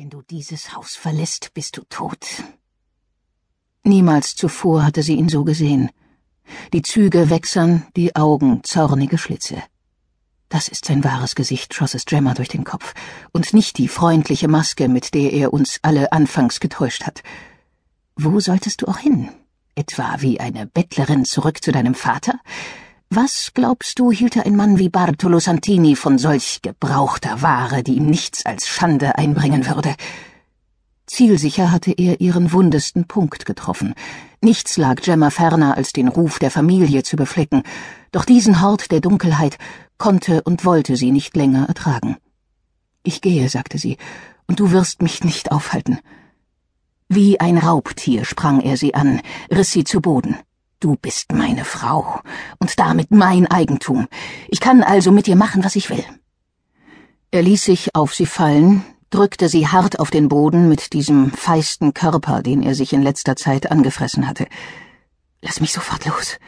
Wenn du dieses Haus verlässt, bist du tot. Niemals zuvor hatte sie ihn so gesehen. Die Züge wächsern, die Augen zornige Schlitze. Das ist sein wahres Gesicht, schoss es Gemma durch den Kopf, und nicht die freundliche Maske, mit der er uns alle anfangs getäuscht hat. Wo solltest du auch hin? Etwa wie eine Bettlerin zurück zu deinem Vater? Was, glaubst du, hielte ein Mann wie Bartolo Santini von solch gebrauchter Ware, die ihm nichts als Schande einbringen würde? Zielsicher hatte er ihren wundesten Punkt getroffen. Nichts lag Gemma ferner, als den Ruf der Familie zu beflecken, doch diesen Hort der Dunkelheit konnte und wollte sie nicht länger ertragen. Ich gehe, sagte sie, und du wirst mich nicht aufhalten. Wie ein Raubtier sprang er sie an, riss sie zu Boden. Du bist meine Frau und damit mein Eigentum. Ich kann also mit dir machen, was ich will. Er ließ sich auf sie fallen, drückte sie hart auf den Boden mit diesem feisten Körper, den er sich in letzter Zeit angefressen hatte. Lass mich sofort los.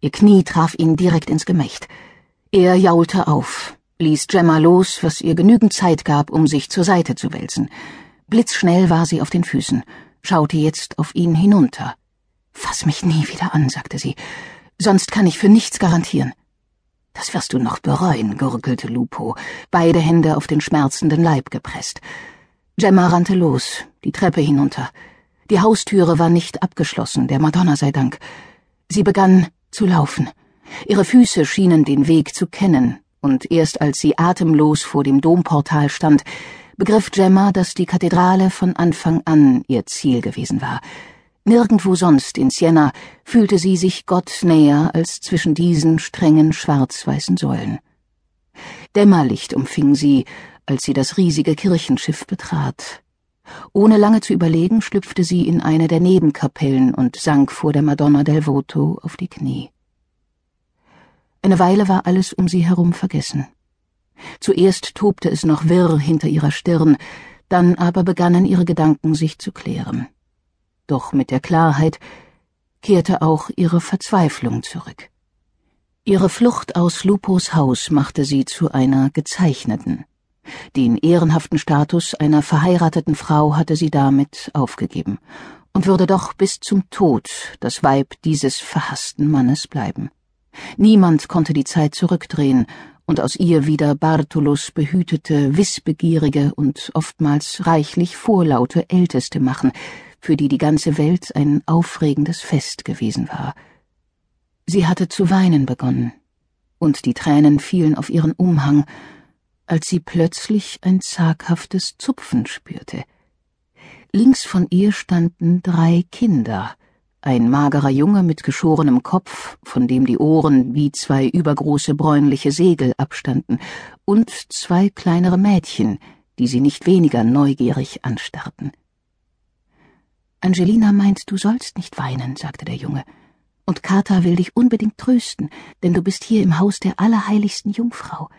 Ihr Knie traf ihn direkt ins Gemächt. Er jaulte auf, ließ Gemma los, was ihr genügend Zeit gab, um sich zur Seite zu wälzen. Blitzschnell war sie auf den Füßen, schaute jetzt auf ihn hinunter. Fass mich nie wieder an, sagte sie, sonst kann ich für nichts garantieren. Das wirst du noch bereuen, gurgelte Lupo, beide Hände auf den schmerzenden Leib gepresst. Gemma rannte los, die Treppe hinunter. Die Haustüre war nicht abgeschlossen, der Madonna sei Dank. Sie begann zu laufen. Ihre Füße schienen den Weg zu kennen, und erst als sie atemlos vor dem Domportal stand, begriff Gemma, dass die Kathedrale von Anfang an ihr Ziel gewesen war. Nirgendwo sonst in Siena fühlte sie sich Gott näher als zwischen diesen strengen schwarz-weißen Säulen. Dämmerlicht umfing sie, als sie das riesige Kirchenschiff betrat. Ohne lange zu überlegen, schlüpfte sie in eine der Nebenkapellen und sank vor der Madonna del Voto auf die Knie. Eine Weile war alles um sie herum vergessen. Zuerst tobte es noch wirr hinter ihrer Stirn, dann aber begannen ihre Gedanken sich zu klären doch mit der Klarheit kehrte auch ihre Verzweiflung zurück. Ihre Flucht aus Lupos Haus machte sie zu einer gezeichneten. Den ehrenhaften Status einer verheirateten Frau hatte sie damit aufgegeben und würde doch bis zum Tod das Weib dieses verhassten Mannes bleiben. Niemand konnte die Zeit zurückdrehen und aus ihr wieder Bartolos behütete, wissbegierige und oftmals reichlich vorlaute Älteste machen, für die die ganze Welt ein aufregendes Fest gewesen war. Sie hatte zu weinen begonnen, und die Tränen fielen auf ihren Umhang, als sie plötzlich ein zaghaftes Zupfen spürte. Links von ihr standen drei Kinder, ein magerer Junge mit geschorenem Kopf, von dem die Ohren wie zwei übergroße bräunliche Segel abstanden, und zwei kleinere Mädchen, die sie nicht weniger neugierig anstarrten. Angelina meint, du sollst nicht weinen, sagte der Junge. Und Kata will dich unbedingt trösten, denn du bist hier im Haus der allerheiligsten Jungfrau.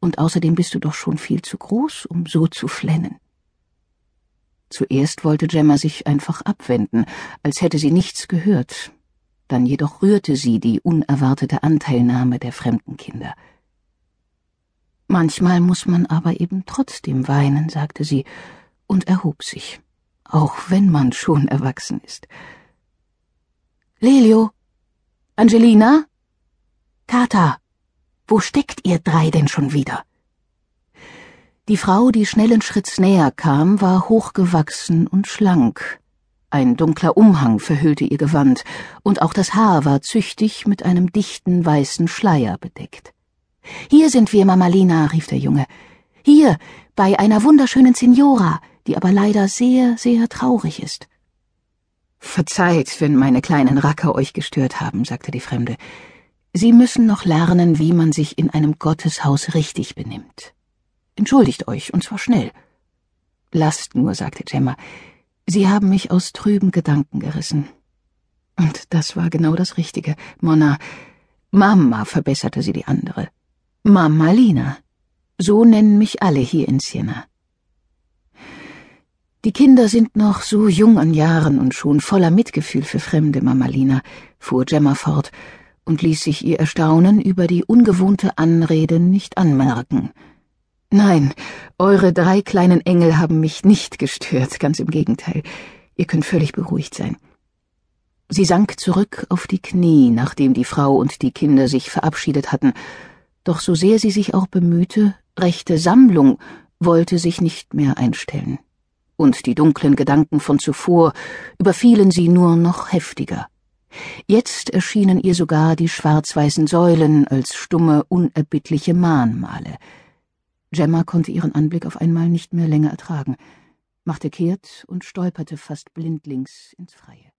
Und außerdem bist du doch schon viel zu groß, um so zu flennen. Zuerst wollte Gemma sich einfach abwenden, als hätte sie nichts gehört. Dann jedoch rührte sie die unerwartete Anteilnahme der fremden Kinder. Manchmal muss man aber eben trotzdem weinen, sagte sie und erhob sich auch wenn man schon erwachsen ist. Lelio? Angelina? Kata? Wo steckt ihr drei denn schon wieder? Die Frau, die schnellen Schritts näher kam, war hochgewachsen und schlank. Ein dunkler Umhang verhüllte ihr Gewand, und auch das Haar war züchtig mit einem dichten weißen Schleier bedeckt. Hier sind wir, Mama Lina, rief der Junge. Hier, bei einer wunderschönen Signora die aber leider sehr, sehr traurig ist. Verzeiht, wenn meine kleinen Racker euch gestört haben, sagte die Fremde. Sie müssen noch lernen, wie man sich in einem Gotteshaus richtig benimmt. Entschuldigt euch, und zwar schnell. Lasst nur, sagte Gemma. Sie haben mich aus trüben Gedanken gerissen. Und das war genau das Richtige. Monna, Mama, verbesserte sie die andere. Mama Lina. So nennen mich alle hier in Siena. Die Kinder sind noch so jung an Jahren und schon voller Mitgefühl für Fremde, Mama Lina, fuhr Gemma fort und ließ sich ihr Erstaunen über die ungewohnte Anrede nicht anmerken. Nein, eure drei kleinen Engel haben mich nicht gestört, ganz im Gegenteil. Ihr könnt völlig beruhigt sein. Sie sank zurück auf die Knie, nachdem die Frau und die Kinder sich verabschiedet hatten, doch so sehr sie sich auch bemühte, rechte Sammlung wollte sich nicht mehr einstellen. Und die dunklen Gedanken von zuvor überfielen sie nur noch heftiger. Jetzt erschienen ihr sogar die schwarz-weißen Säulen als stumme, unerbittliche Mahnmale. Gemma konnte ihren Anblick auf einmal nicht mehr länger ertragen, machte kehrt und stolperte fast blindlings ins Freie.